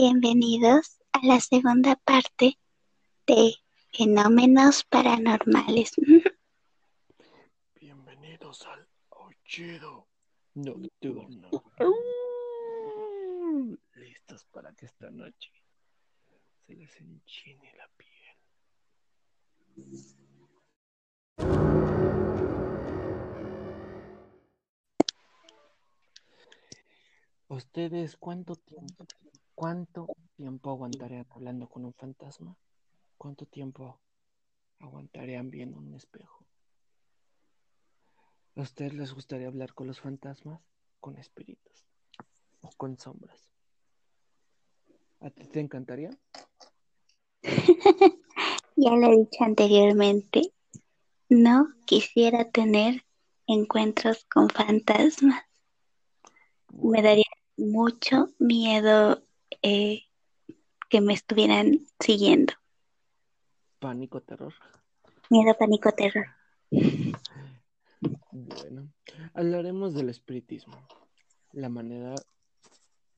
Bienvenidos a la segunda parte de Fenómenos Paranormales. Bienvenidos al Aullido Nocturno. Listos para que esta noche se les enchine la piel. ¿Ustedes cuánto tiempo, cuánto tiempo aguantarían hablando con un fantasma? ¿Cuánto tiempo aguantarían viendo un espejo? ¿A ustedes les gustaría hablar con los fantasmas? ¿Con espíritus? ¿O con sombras? ¿A ti te encantaría? ya lo he dicho anteriormente, no quisiera tener encuentros con fantasmas. Me daría mucho miedo eh, que me estuvieran siguiendo. Pánico, terror. Miedo, pánico, terror. Bueno, hablaremos del espiritismo, la manera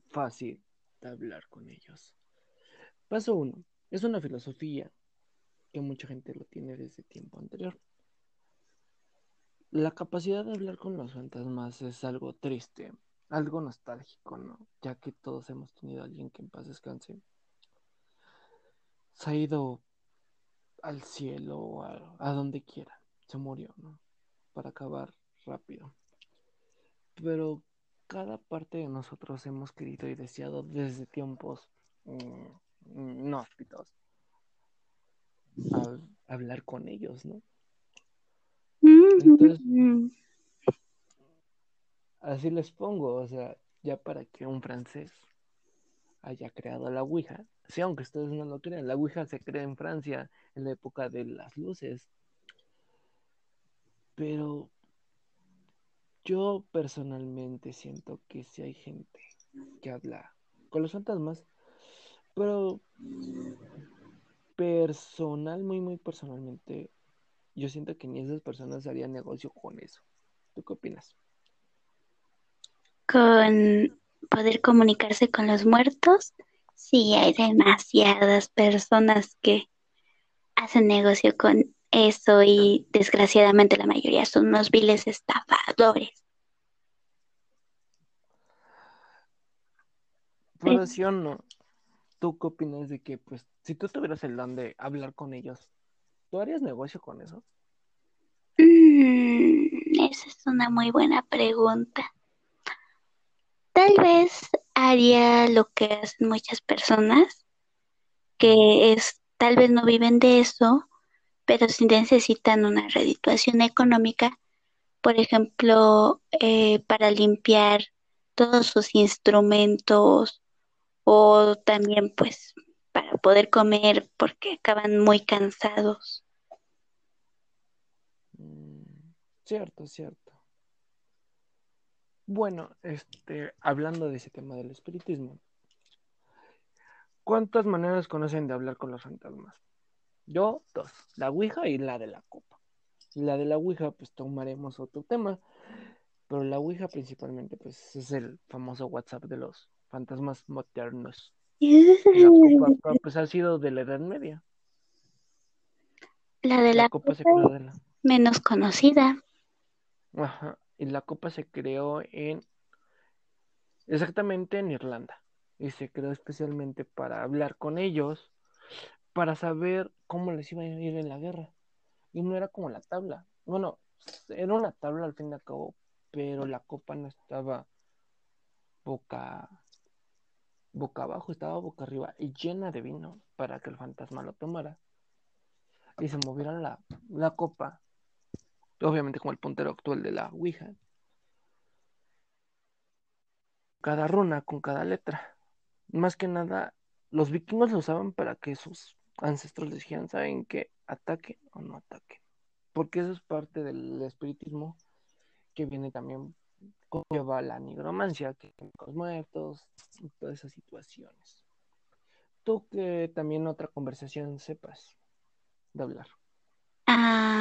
fácil de hablar con ellos. Paso uno, es una filosofía que mucha gente lo tiene desde tiempo anterior. La capacidad de hablar con los fantasmas es algo triste, algo nostálgico, ¿no? Ya que todos hemos tenido a alguien que en paz descanse. Se ha ido al cielo, a, a donde quiera. Se murió, ¿no? Para acabar rápido. Pero cada parte de nosotros hemos querido y deseado desde tiempos mm, inhóspitos a- hablar con ellos, ¿no? Entonces, así les pongo, o sea, ya para que un francés haya creado la Ouija, sí, aunque ustedes no lo crean, la Ouija se crea en Francia en la época de las luces, pero yo personalmente siento que sí hay gente que habla con los fantasmas, pero personal, muy, muy personalmente, yo siento que ni esas personas harían negocio con eso. ¿Tú qué opinas? Con poder comunicarse con los muertos, sí, hay demasiadas personas que hacen negocio con eso y desgraciadamente la mayoría son unos viles estafadores. Pero sí o no, ¿tú qué opinas de que, pues, si tú tuvieras el don de hablar con ellos, ¿tú harías negocio con eso? Mm, esa es una muy buena pregunta. Tal vez haría lo que hacen muchas personas, que es, tal vez no viven de eso, pero sí necesitan una redituación económica, por ejemplo, eh, para limpiar todos sus instrumentos o también pues para poder comer porque acaban muy cansados. Mm, cierto, cierto. Bueno, este, hablando de ese tema del espiritismo, ¿cuántas maneras conocen de hablar con los fantasmas? Yo, dos, la Ouija y la de la copa. La de la Ouija, pues tomaremos otro tema, pero la Ouija principalmente, pues es el famoso WhatsApp de los fantasmas modernos. La copa, pues ha sido de la Edad Media. La de La la copa se copa creó de la... menos conocida. Ajá, y la copa se creó en exactamente en Irlanda y se creó especialmente para hablar con ellos, para saber cómo les iba a ir en la guerra. Y no era como la tabla. Bueno, era una tabla al fin y al cabo, pero la copa no estaba boca boca abajo, estaba boca arriba y llena de vino para que el fantasma lo tomara y se moviera la, la copa, obviamente como el puntero actual de la Ouija, cada runa con cada letra. Más que nada, los vikingos lo usaban para que sus ancestros les dijeran, ¿saben qué? Ataquen o no ataquen. Porque eso es parte del espiritismo que viene también conlleva la nigromancia, que los muertos, y todas esas situaciones. Tú que también otra conversación sepas de hablar. Ah,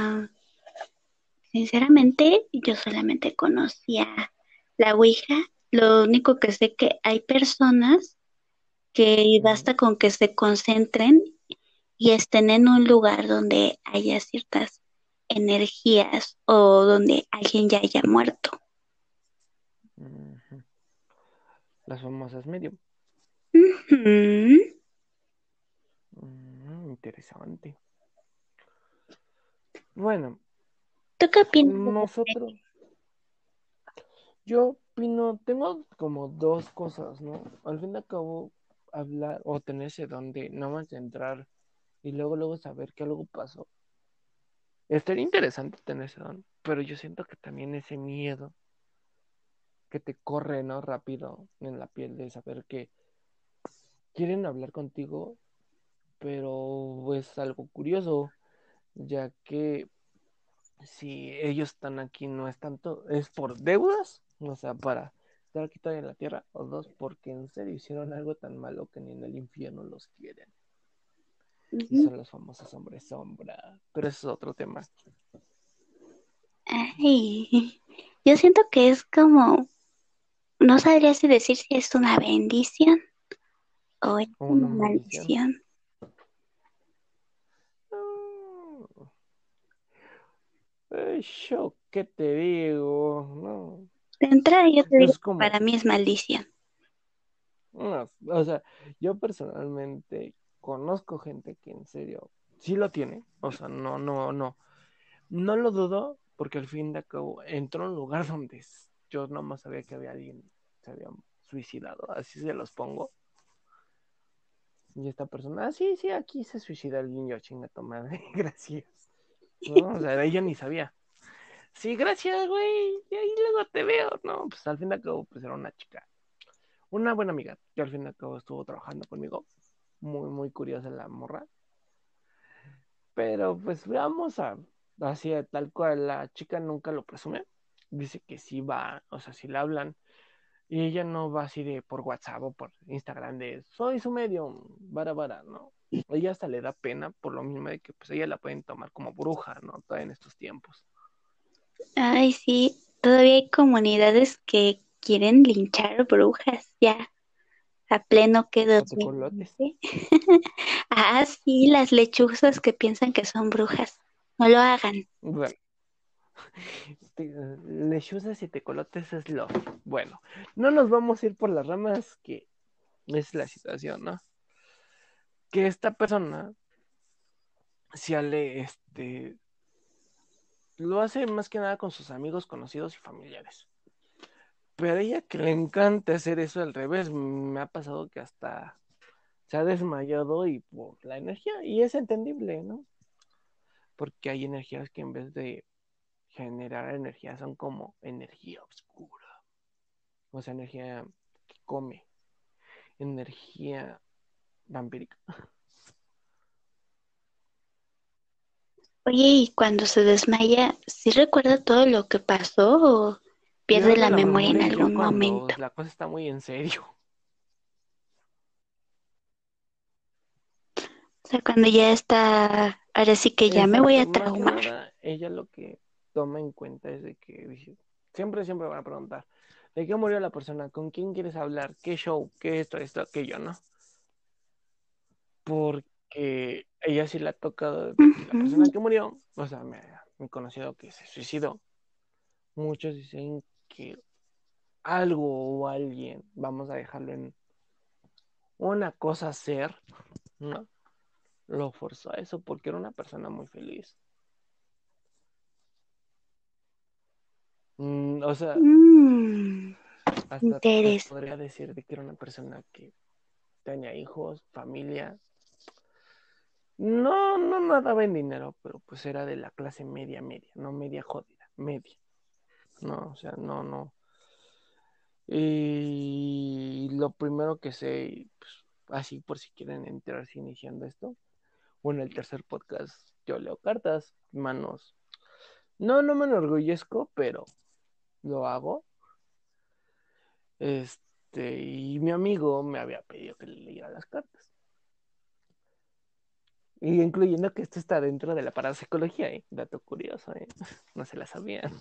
sinceramente, yo solamente conocía la Ouija. Lo único que sé que hay personas que basta con que se concentren y estén en un lugar donde haya ciertas energías o donde alguien ya haya muerto. Las famosas medium. Mm, interesante. Bueno, ¿Tú qué nosotros, yo opino, tengo como dos cosas, ¿no? Al fin y al cabo, hablar o tener ese don de no más de entrar y luego, luego saber que algo pasó. Estaría interesante tener ese don, pero yo siento que también ese miedo que te corre, ¿no? Rápido en la piel de saber que quieren hablar contigo, pero es algo curioso, ya que si ellos están aquí no es tanto, es por deudas, o sea, para estar aquí todavía en la tierra, o dos, porque en serio hicieron algo tan malo que ni en el infierno los quieren. Y son los famosos hombres sombra, pero eso es otro tema. Ay, yo siento que es como, no sabría si decir si es una bendición o es una una maldición. maldición. Eh, yo, ¿qué te digo? No, De entrada yo te digo como, para mí es maldición. no, o sea, yo personalmente conozco gente que en serio sí lo tiene, o sea, no, no, no, no lo dudo, porque al fin de cabo entró a un lugar donde yo nomás sabía que había alguien que se había suicidado, así se los pongo. Y esta persona, ah, sí, sí, aquí se suicida alguien, yo chinga tu madre, gracias. No, o sea, ella ni sabía. Sí, gracias, güey, y ahí luego te veo. No, pues al fin de cabo, pues era una chica, una buena amiga, que al fin de cabo estuvo trabajando conmigo. Muy, muy curiosa la morra. Pero pues veamos a, así tal cual, la chica nunca lo presume. Dice que sí va, o sea, si le hablan. Y ella no va así de por WhatsApp o por Instagram de soy su medium, vara vara, ¿no? Ella hasta le da pena por lo mismo de que pues ella la pueden tomar como bruja, ¿no? Todavía en estos tiempos. Ay, sí, todavía hay comunidades que quieren linchar brujas ya a pleno que O tecolotes. 2020. Ah, sí, las lechuzas que piensan que son brujas. No lo hagan. Bueno. Te- Lechuzas y tecolotes es lo. Bueno, no nos vamos a ir por las ramas, que es la situación, ¿no? Que esta persona si ale, este, lo hace más que nada con sus amigos, conocidos y familiares. Pero a ella que le encanta hacer eso al revés, me ha pasado que hasta se ha desmayado y por la energía, y es entendible, ¿no? Porque hay energías que en vez de generar energía son como energía oscura. O sea, energía que come, energía vampírica. Oye, y cuando se desmaya, ¿sí recuerda todo lo que pasó o pierde la memoria en algún momento? La cosa está muy en serio. O sea, cuando ya está, ahora sí que ya me voy a traumar. nada, ella lo que toma en cuenta es de que siempre, siempre van a preguntar, ¿de qué murió la persona? ¿Con quién quieres hablar? ¿Qué show? ¿Qué esto, esto, aquello, no? Porque ella sí la ha tocado la persona que murió, o sea, me he conocido que se suicidó. Muchos dicen que algo o alguien, vamos a dejarlo en una cosa ser, ¿no? Lo forzó a eso porque era una persona muy feliz. Mm, o sea, Mm, hasta podría decir de que era una persona que tenía hijos, familia. No, no nadaba en dinero, pero pues era de la clase media, media, no media jodida, media. No, o sea, no, no. Y lo primero que sé, pues, así por si quieren enterarse iniciando esto, o en el tercer podcast, yo leo cartas, manos. No, no me enorgullezco, pero lo hago. Este, y mi amigo me había pedido que le leyera las cartas. Y incluyendo que esto está dentro de la parapsicología, ¿eh? Dato curioso, ¿eh? No se la sabían.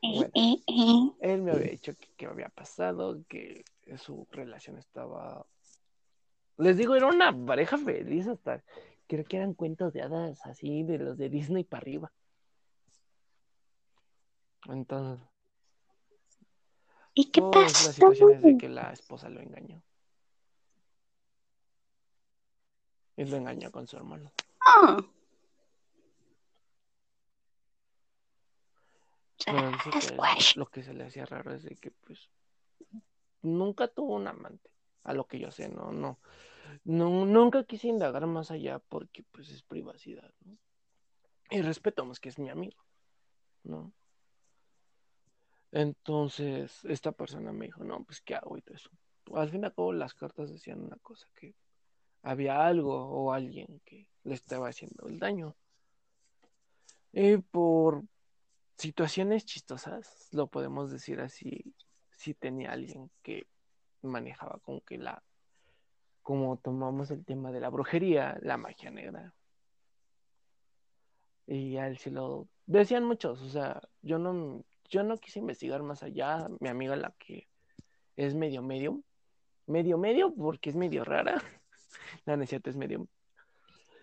Bueno, él me había dicho que, que había pasado, que su relación estaba... Les digo, era una pareja feliz hasta... Creo que eran cuentos de hadas así, de los de Disney para arriba. Entonces, ¿Y qué pasó? situaciones de que la esposa lo engañó. Y lo engañó con su hermano. Pero dice que lo que se le hacía raro es de que, pues, nunca tuvo un amante, a lo que yo sé, no, no, no, nunca quise indagar más allá porque, pues, es privacidad, ¿no? Y respetamos que es mi amigo, ¿no? Entonces, esta persona me dijo, no, pues, ¿qué hago y todo eso? Al fin y al cabo, las cartas decían una cosa, que había algo o alguien que le estaba haciendo el daño. Y por situaciones chistosas, lo podemos decir así, si tenía alguien que manejaba como que la, como tomamos el tema de la brujería, la magia negra. Y a él sí lo decían muchos, o sea, yo no, yo no quise investigar más allá, mi amiga la que es medio medio, medio medio porque es medio rara, la necesidad es medio,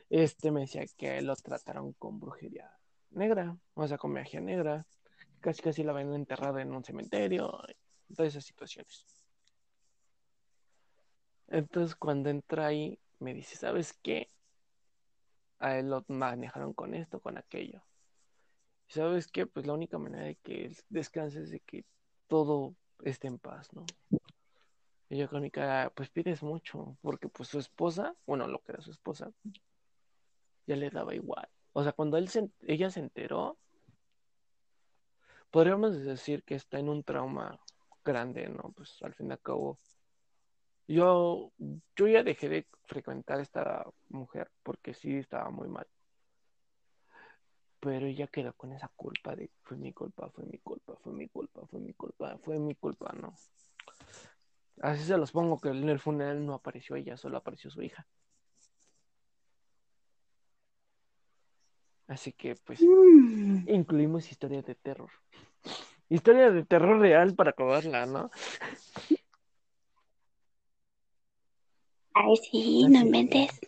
este me decía que lo trataron con brujería negra, o sea, con magia negra, casi casi la ven enterrada en un cementerio, todas esas situaciones. Entonces cuando entra ahí, me dice, ¿sabes qué? A él lo manejaron con esto, con aquello. ¿Sabes qué? Pues la única manera de que él descanse es de que todo esté en paz, ¿no? Y yo con mi cara, pues pides mucho, porque pues su esposa, bueno, lo que era su esposa, ya le daba igual. O sea, cuando él ella se enteró, podríamos decir que está en un trauma grande, ¿no? Pues al fin y al cabo, yo, yo ya dejé de frecuentar a esta mujer porque sí estaba muy mal. Pero ella quedó con esa culpa de fue mi culpa, fue mi culpa, fue mi culpa, fue mi culpa, fue mi culpa, ¿no? Así se los pongo que en el funeral no apareció ella, solo apareció su hija. Así que pues Mm. incluimos historias de terror. Historia de terror real para acabarla, ¿no? Ay, sí, Así no es. inventes.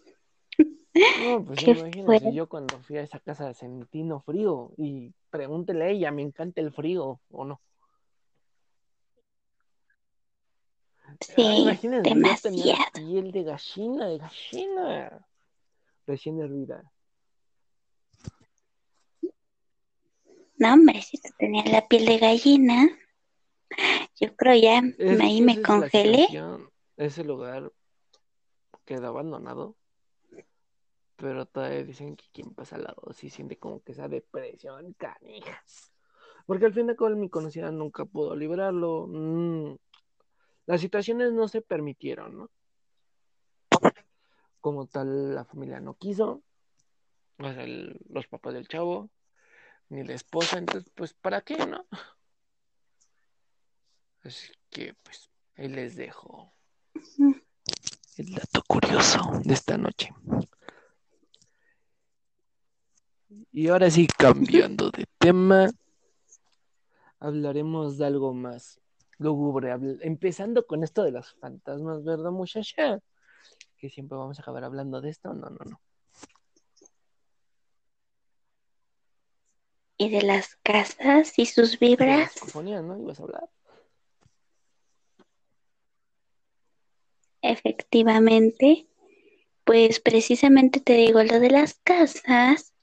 No, pues fuerte. yo cuando fui a esa casa sentí no frío y pregúntele a ella, me encanta el frío o no. Ah, Sí, imagínense, yo tenía demasiado. piel de gallina, de gallina, recién hervida. No, hombre, si te tenía la piel de gallina, yo creo ya Es ahí me congelé. ese lugar quedó abandonado, pero todavía dicen que quien pasa al lado sí siente como que esa depresión canija. Porque al fin de cabo mi conocida nunca pudo librarlo. mm, las situaciones no se permitieron, ¿no? Como tal, la familia no quiso, el- los papás del chavo, ni la esposa, entonces, pues, ¿para qué, no? Así que, pues, ahí les dejo el dato curioso de esta noche. Y ahora sí, cambiando de tema, hablaremos de algo más lúgubre, empezando con esto de los fantasmas, ¿verdad, muchacha? Que siempre vamos a acabar hablando de esto, no, no, no. Y de las casas y sus vibras. ¿no? ¿Ibas a hablar? Efectivamente, pues precisamente te digo lo de las casas,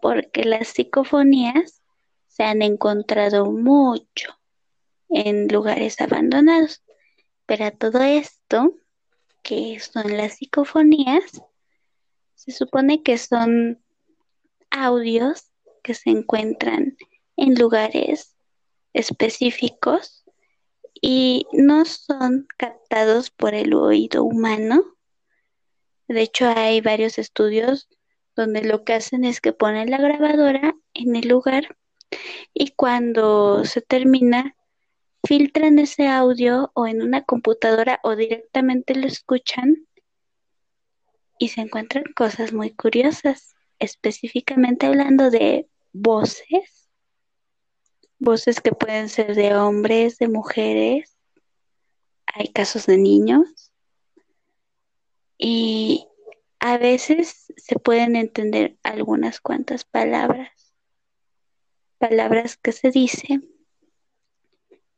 porque las psicofonías se han encontrado mucho en lugares abandonados. Pero a todo esto, que son las psicofonías, se supone que son audios que se encuentran en lugares específicos y no son captados por el oído humano. De hecho, hay varios estudios donde lo que hacen es que ponen la grabadora en el lugar y cuando se termina, filtran ese audio o en una computadora o directamente lo escuchan y se encuentran cosas muy curiosas, específicamente hablando de voces voces que pueden ser de hombres, de mujeres, hay casos de niños y a veces se pueden entender algunas cuantas palabras, palabras que se dice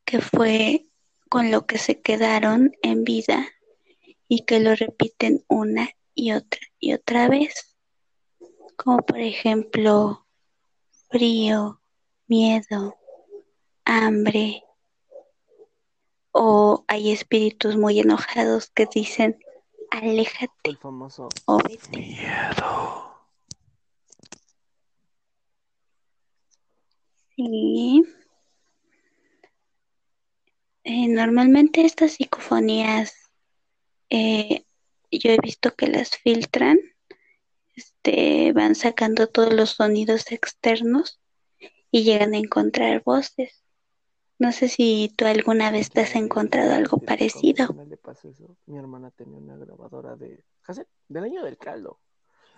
que fue con lo que se quedaron en vida y que lo repiten una y otra y otra vez, como por ejemplo frío, miedo, hambre, o hay espíritus muy enojados que dicen, aléjate El famoso o vete. miedo. Sí. Eh, normalmente estas psicofonías eh, yo he visto que las filtran, este, van sacando todos los sonidos externos y llegan a encontrar voces. No sé si tú alguna vez te has encontrado algo parecido. le pasó eso, mi hermana tenía una grabadora de cassette del año del caldo.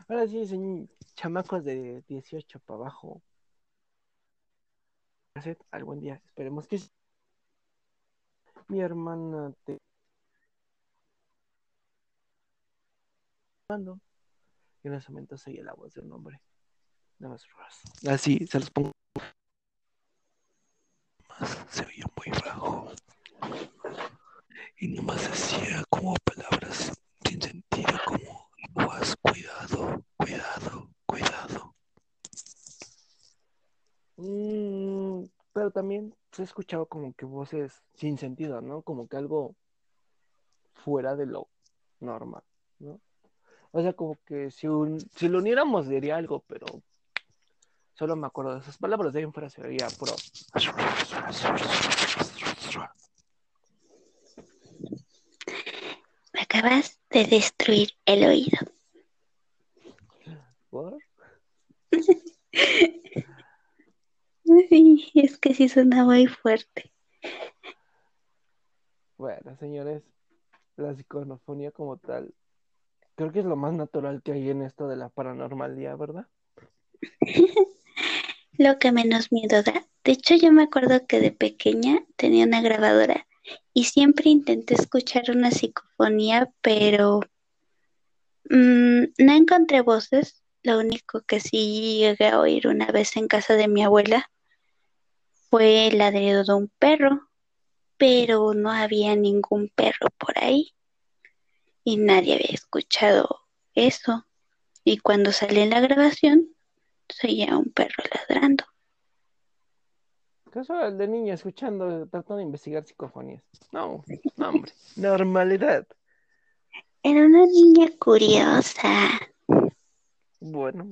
Ahora sí, son chamacos de 18 para abajo. Cassette, algún día, esperemos que sí. Mi hermana te mando. Y en ese momento se oye la voz de un hombre. Nada más. Así, se los pongo. Se oía muy bajo. Y nomás decía como palabras sin sentido, como aguas, cuidado, cuidado, cuidado. Mm, pero también se ha escuchado como que voces sin sentido, ¿no? Como que algo fuera de lo normal, ¿no? O sea, como que si, un- si lo uniéramos diría algo, pero solo me acuerdo de esas palabras, de ahí en fuera se oía puro. Me acabas de destruir el oído. ¿Por? Ay, es que sí suena muy fuerte. Bueno, señores, la psicofonía como tal, creo que es lo más natural que hay en esto de la paranormalidad, ¿verdad? Lo que menos miedo da. De hecho, yo me acuerdo que de pequeña tenía una grabadora y siempre intenté escuchar una psicofonía, pero mm, no encontré voces. Lo único que sí llegué a oír una vez en casa de mi abuela fue el ladrido de un perro, pero no había ningún perro por ahí y nadie había escuchado eso. Y cuando salí en la grabación, se oía un perro ladrando. Casual de niña escuchando, tratando de investigar psicofonías. No, no, hombre, normalidad. Era una niña curiosa. Bueno,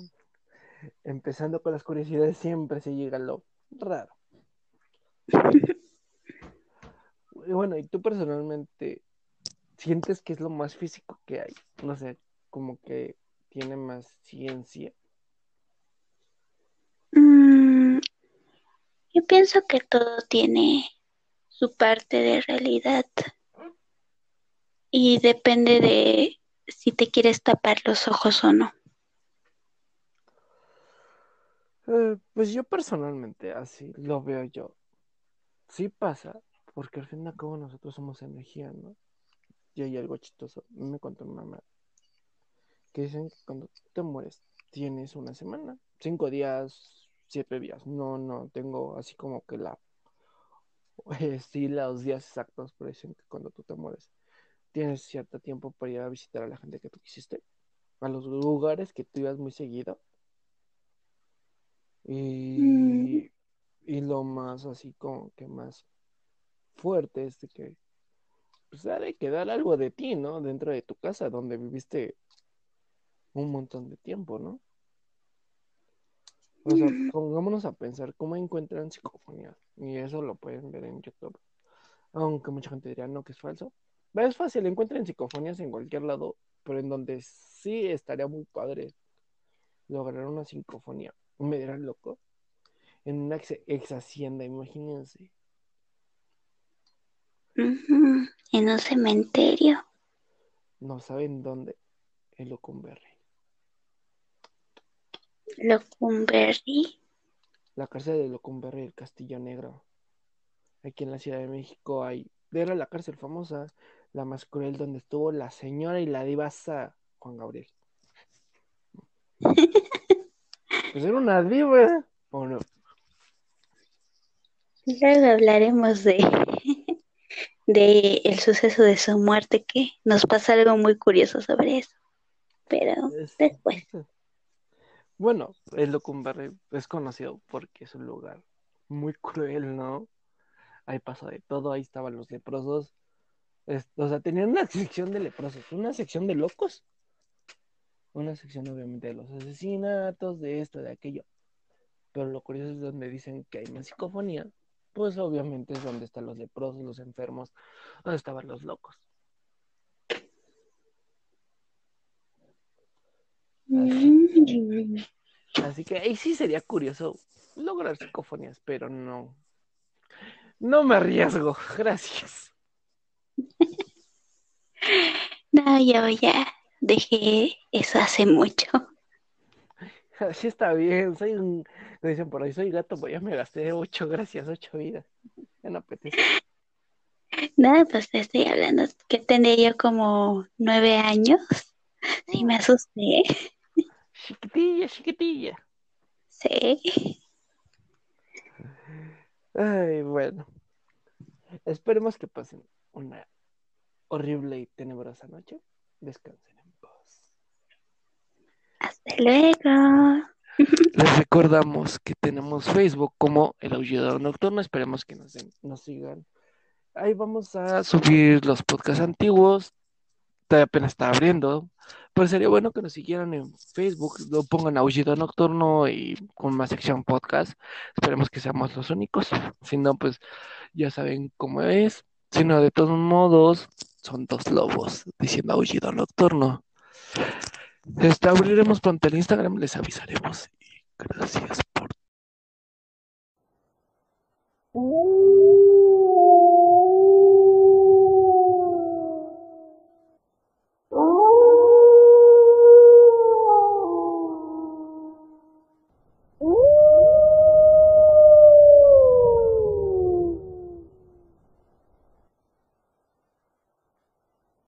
empezando con las curiosidades, siempre se llega a lo raro. Bueno, ¿y tú personalmente sientes que es lo más físico que hay? No sé, como que tiene más ciencia. Mm, yo pienso que todo tiene su parte de realidad y depende de si te quieres tapar los ojos o no. Eh, pues yo personalmente así lo veo yo. Sí pasa, porque al fin y al cabo nosotros somos energía, ¿no? Y hay algo chistoso. Me contó mi mamá que dicen que cuando te mueres tienes una semana, cinco días, siete días. No, no tengo así como que la eh, sí los días exactos, pero dicen que cuando tú te mueres tienes cierto tiempo para ir a visitar a la gente que tú quisiste, a los lugares que tú ibas muy seguido. Y, y lo más así como que más fuerte es de que pues ha de quedar algo de ti, ¿no? Dentro de tu casa donde viviste un montón de tiempo, ¿no? O sea, pongámonos a pensar cómo encuentran psicofonías. Y eso lo pueden ver en YouTube. Aunque mucha gente dirá, no, que es falso. Pero es fácil, encuentran psicofonías en cualquier lado, pero en donde sí estaría muy padre lograr una psicofonía. Me dirán loco. En una ex, ex hacienda, imagínense. En un cementerio. No saben dónde. En Locumberry. Locumberry. la cárcel de Locumberri el Castillo Negro. Aquí en la Ciudad de México hay, era la cárcel famosa, la más cruel, donde estuvo la señora y la divasa Juan Gabriel. pues era una diva, ¿o no? Luego hablaremos de, de el suceso de su muerte, que nos pasa algo muy curioso sobre eso. Pero después. Bueno, el Locumbarre es conocido porque es un lugar muy cruel, ¿no? Ahí pasó de todo, ahí estaban los leprosos. o sea, tenían una sección de leprosos, una sección de locos, una sección obviamente de los asesinatos, de esto, de aquello. Pero lo curioso es donde dicen que hay más psicofonía, pues obviamente es donde están los leprosos, los enfermos, donde estaban los locos. Así, que ahí sí sería curioso lograr psicofonías, pero no. No me arriesgo, gracias. No, yo ya dejé eso hace mucho. Así está bien, soy un, me dicen por ahí, soy gato, pues ya me gasté ocho, gracias, ocho vidas. Ya no apetece. Nada, pues te estoy hablando que tendría yo como nueve años. Sí, me asusté. Chiquitilla, chiquitilla. Sí. Ay, bueno. Esperemos que pasen una horrible y tenebrosa noche. Descansen. Hasta luego. Les recordamos que tenemos Facebook como El Aullador Nocturno. Esperemos que nos, nos sigan. Ahí vamos a subir los podcasts antiguos. Todavía apenas está abriendo. Pues sería bueno que nos siguieran en Facebook, lo pongan Aullido Nocturno y con más sección podcast. Esperemos que seamos los únicos. Si no, pues ya saben cómo es. Si no, de todos modos, son dos lobos diciendo Aullido Nocturno. Este, abriremos pronto el Instagram, les avisaremos. Y gracias por.